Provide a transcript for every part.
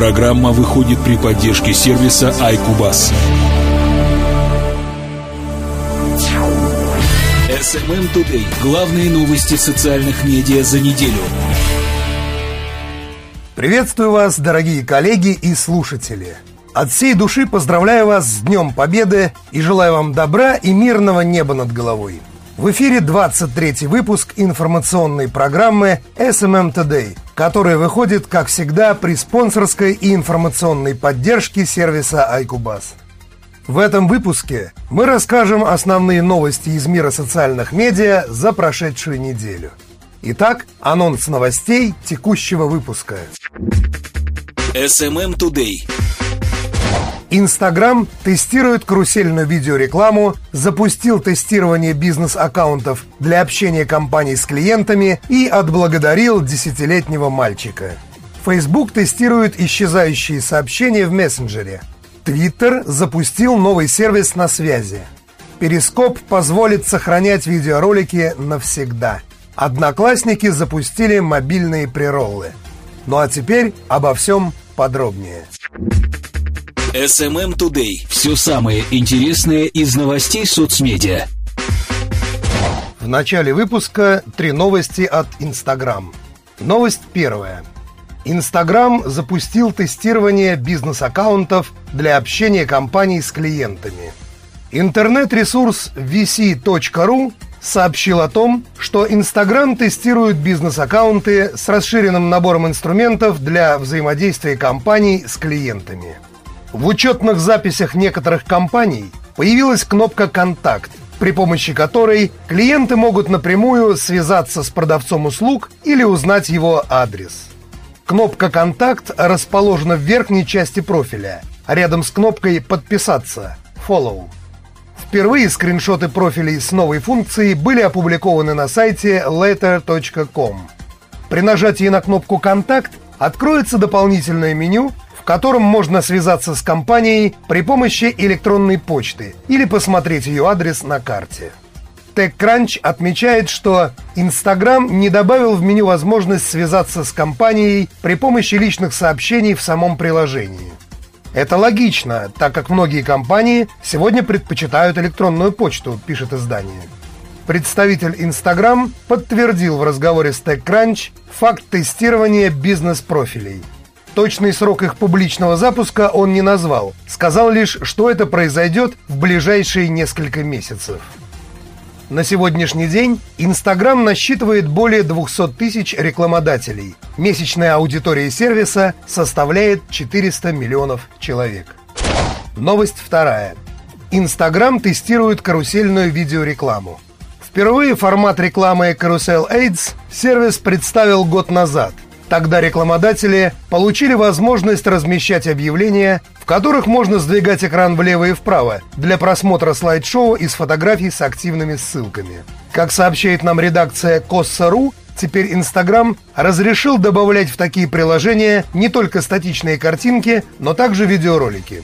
Программа выходит при поддержке сервиса iCubus. SMM Today. Главные новости социальных медиа за неделю. Приветствую вас, дорогие коллеги и слушатели. От всей души поздравляю вас с Днем Победы и желаю вам добра и мирного неба над головой. В эфире 23 выпуск информационной программы SMM Today, которая выходит, как всегда, при спонсорской и информационной поддержке сервиса iCubus. В этом выпуске мы расскажем основные новости из мира социальных медиа за прошедшую неделю. Итак, анонс новостей текущего выпуска. SMM Today. Инстаграм тестирует карусельную видеорекламу, запустил тестирование бизнес-аккаунтов для общения компаний с клиентами и отблагодарил десятилетнего мальчика. Facebook тестирует исчезающие сообщения в мессенджере. Twitter запустил новый сервис на связи. Перископ позволит сохранять видеоролики навсегда. Одноклассники запустили мобильные прироллы. Ну а теперь обо всем подробнее. SMM Today. Все самое интересное из новостей соцмедиа. В начале выпуска три новости от Instagram. Новость первая. Instagram запустил тестирование бизнес-аккаунтов для общения компаний с клиентами. Интернет-ресурс vc.ru сообщил о том, что Instagram тестирует бизнес-аккаунты с расширенным набором инструментов для взаимодействия компаний с клиентами. В учетных записях некоторых компаний появилась кнопка «Контакт», при помощи которой клиенты могут напрямую связаться с продавцом услуг или узнать его адрес. Кнопка «Контакт» расположена в верхней части профиля, рядом с кнопкой «Подписаться» «Follow». Впервые скриншоты профилей с новой функцией были опубликованы на сайте letter.com. При нажатии на кнопку «Контакт» откроется дополнительное меню, в котором можно связаться с компанией при помощи электронной почты или посмотреть ее адрес на карте. TechCrunch отмечает, что Instagram не добавил в меню возможность связаться с компанией при помощи личных сообщений в самом приложении. Это логично, так как многие компании сегодня предпочитают электронную почту, пишет издание. Представитель Instagram подтвердил в разговоре с TechCrunch факт тестирования бизнес-профилей – Точный срок их публичного запуска он не назвал. Сказал лишь, что это произойдет в ближайшие несколько месяцев. На сегодняшний день Инстаграм насчитывает более 200 тысяч рекламодателей. Месячная аудитория сервиса составляет 400 миллионов человек. Новость вторая. Инстаграм тестирует карусельную видеорекламу. Впервые формат рекламы Carousel Aids сервис представил год назад – Тогда рекламодатели получили возможность размещать объявления, в которых можно сдвигать экран влево и вправо для просмотра слайд-шоу из фотографий с активными ссылками. Как сообщает нам редакция Косса.ру, теперь Инстаграм разрешил добавлять в такие приложения не только статичные картинки, но также видеоролики.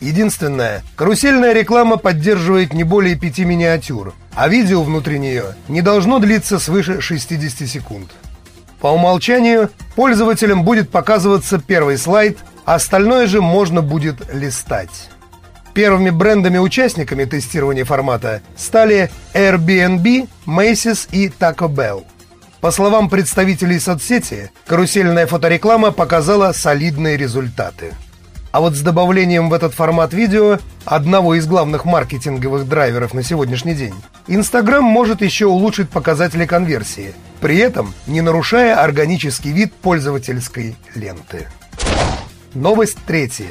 Единственное, карусельная реклама поддерживает не более пяти миниатюр, а видео внутри нее не должно длиться свыше 60 секунд. По умолчанию пользователям будет показываться первый слайд, а остальное же можно будет листать. Первыми брендами-участниками тестирования формата стали Airbnb, Macy's и Taco Bell. По словам представителей соцсети, карусельная фотореклама показала солидные результаты. А вот с добавлением в этот формат видео одного из главных маркетинговых драйверов на сегодняшний день, Инстаграм может еще улучшить показатели конверсии, при этом не нарушая органический вид пользовательской ленты. Новость третья.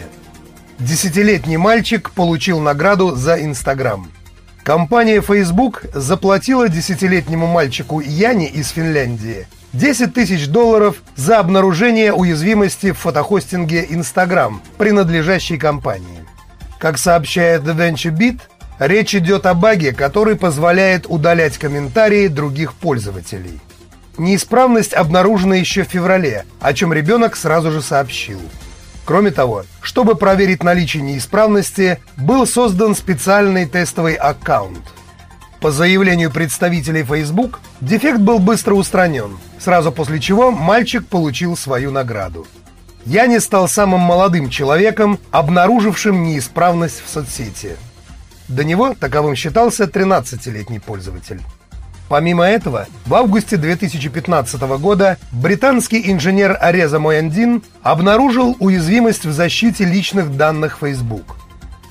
Десятилетний мальчик получил награду за Инстаграм. Компания Facebook заплатила десятилетнему мальчику Яне из Финляндии 10 тысяч долларов за обнаружение уязвимости в фотохостинге Instagram, принадлежащей компании. Как сообщает The Venture Beat, речь идет о баге, который позволяет удалять комментарии других пользователей. Неисправность обнаружена еще в феврале, о чем ребенок сразу же сообщил. Кроме того, чтобы проверить наличие неисправности, был создан специальный тестовый аккаунт. По заявлению представителей Facebook, дефект был быстро устранен, сразу после чего мальчик получил свою награду. я не стал самым молодым человеком, обнаружившим неисправность в соцсети. До него таковым считался 13-летний пользователь. Помимо этого, в августе 2015 года британский инженер Ареза Мояндин обнаружил уязвимость в защите личных данных Facebook.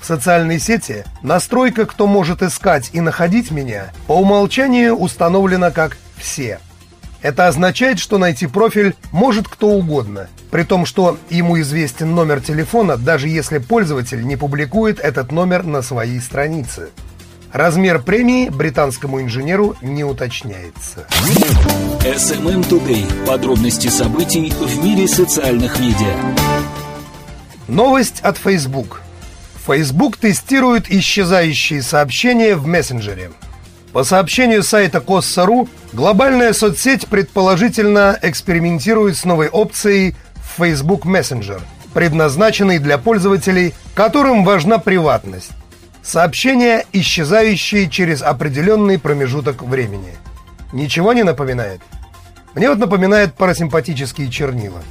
В социальной сети настройка «Кто может искать и находить меня» по умолчанию установлена как «Все». Это означает, что найти профиль может кто угодно, при том, что ему известен номер телефона, даже если пользователь не публикует этот номер на своей странице. Размер премии британскому инженеру не уточняется. SMM Today. Подробности событий в мире социальных медиа. Новость от Facebook. Facebook тестирует исчезающие сообщения в мессенджере. По сообщению сайта Коssa.ru, глобальная соцсеть предположительно экспериментирует с новой опцией Facebook Messenger, предназначенной для пользователей, которым важна приватность. Сообщения, исчезающие через определенный промежуток времени. Ничего не напоминает? Мне вот напоминает парасимпатические чернила.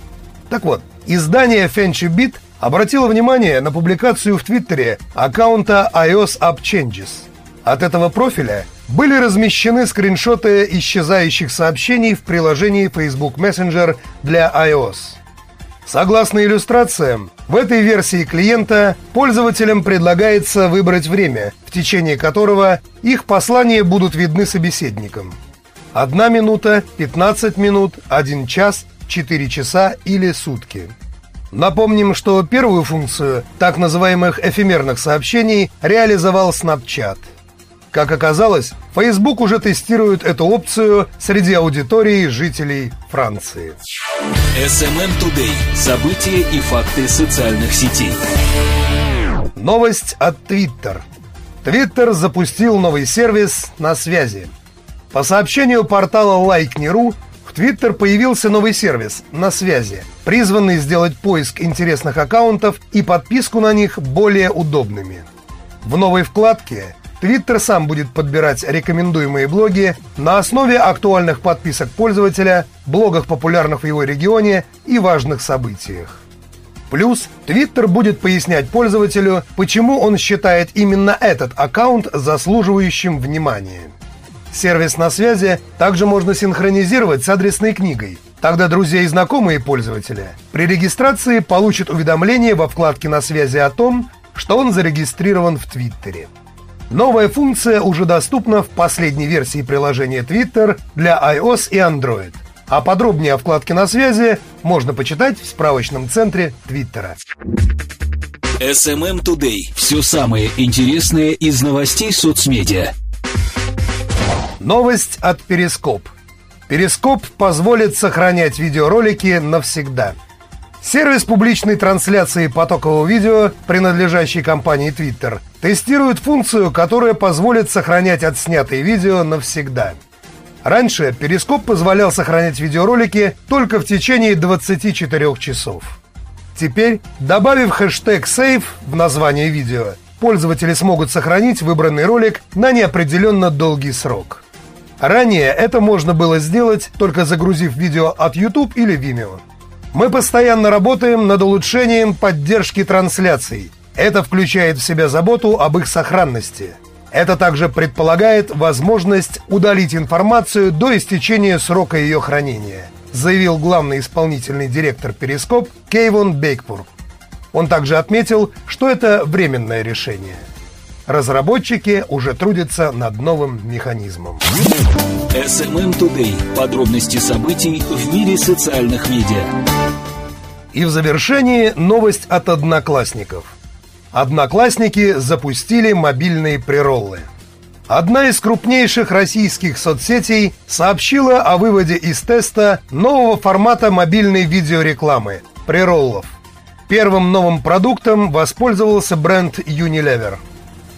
Так вот, издание FenchuBit обратило внимание на публикацию в Твиттере аккаунта iOS App Changes. От этого профиля были размещены скриншоты исчезающих сообщений в приложении Facebook Messenger для iOS. Согласно иллюстрациям, в этой версии клиента пользователям предлагается выбрать время, в течение которого их послания будут видны собеседникам. Одна минута, 15 минут, 1 час, 4 часа или сутки. Напомним, что первую функцию так называемых эфемерных сообщений реализовал Snapchat. Как оказалось, Facebook уже тестирует эту опцию среди аудитории жителей Франции. SMM Today. События и факты социальных сетей. Новость от Twitter. Twitter запустил новый сервис на связи. По сообщению портала Like.ru, в Twitter появился новый сервис «На связи», призванный сделать поиск интересных аккаунтов и подписку на них более удобными. В новой вкладке Twitter сам будет подбирать рекомендуемые блоги на основе актуальных подписок пользователя, блогах популярных в его регионе и важных событиях. Плюс Twitter будет пояснять пользователю, почему он считает именно этот аккаунт заслуживающим внимания. Сервис на связи также можно синхронизировать с адресной книгой. Тогда друзья и знакомые пользователя при регистрации получат уведомление во вкладке «На связи» о том, что он зарегистрирован в Твиттере. Новая функция уже доступна в последней версии приложения Twitter для iOS и Android. А подробнее о вкладке на связи можно почитать в справочном центре Твиттера. SMM Today. Все самое интересное из новостей соцмедиа. Новость от Перископ. Перископ позволит сохранять видеоролики навсегда – Сервис публичной трансляции потокового видео, принадлежащий компании Twitter, тестирует функцию, которая позволит сохранять отснятые видео навсегда. Раньше Перископ позволял сохранять видеоролики только в течение 24 часов. Теперь, добавив хэштег «Save» в название видео, пользователи смогут сохранить выбранный ролик на неопределенно долгий срок. Ранее это можно было сделать, только загрузив видео от YouTube или Vimeo. Мы постоянно работаем над улучшением поддержки трансляций. Это включает в себя заботу об их сохранности. Это также предполагает возможность удалить информацию до истечения срока ее хранения, заявил главный исполнительный директор Перископ Кейвон Бейкпур. Он также отметил, что это временное решение – Разработчики уже трудятся над новым механизмом. SMM Today. Подробности событий в мире социальных медиа. И в завершении новость от одноклассников. Одноклассники запустили мобильные прироллы. Одна из крупнейших российских соцсетей сообщила о выводе из теста нового формата мобильной видеорекламы – прироллов. Первым новым продуктом воспользовался бренд Unilever –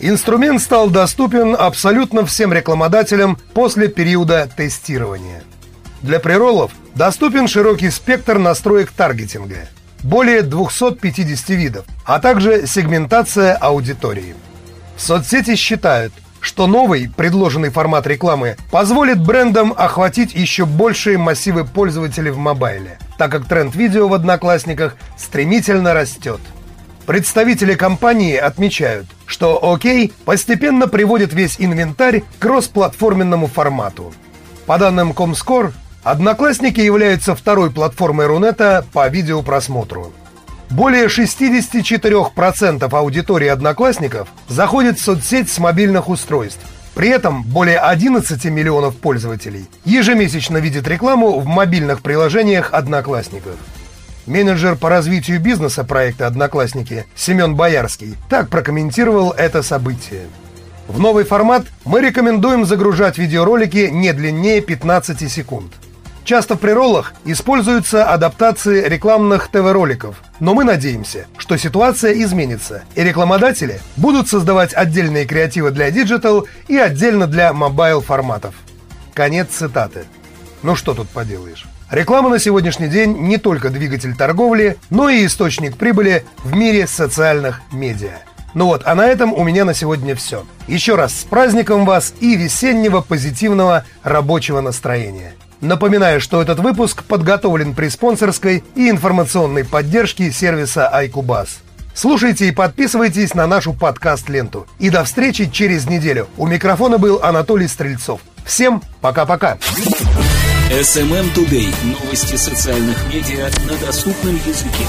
Инструмент стал доступен абсолютно всем рекламодателям после периода тестирования. Для приролов доступен широкий спектр настроек таргетинга, более 250 видов, а также сегментация аудитории. Соцсети считают, что новый предложенный формат рекламы позволит брендам охватить еще большие массивы пользователей в мобайле – так как тренд видео в Одноклассниках стремительно растет. Представители компании отмечают, что ОК постепенно приводит весь инвентарь к кроссплатформенному формату. По данным Comscore, Одноклассники являются второй платформой Рунета по видеопросмотру. Более 64% аудитории Одноклассников заходит в соцсеть с мобильных устройств. При этом более 11 миллионов пользователей ежемесячно видят рекламу в мобильных приложениях Одноклассников. Менеджер по развитию бизнеса проекта «Одноклассники» Семен Боярский так прокомментировал это событие. В новый формат мы рекомендуем загружать видеоролики не длиннее 15 секунд – Часто в pre-roll ах используются адаптации рекламных ТВ-роликов, но мы надеемся, что ситуация изменится, и рекламодатели будут создавать отдельные креативы для digital и отдельно для mobile форматов. Конец цитаты. Ну что тут поделаешь? Реклама на сегодняшний день не только двигатель торговли, но и источник прибыли в мире социальных медиа. Ну вот, а на этом у меня на сегодня все. Еще раз с праздником вас и весеннего позитивного рабочего настроения. Напоминаю, что этот выпуск подготовлен при спонсорской и информационной поддержке сервиса iCubus. Слушайте и подписывайтесь на нашу подкаст-ленту. И до встречи через неделю. У микрофона был Анатолий Стрельцов. Всем пока-пока. SMM Today. Новости социальных медиа на доступном языке.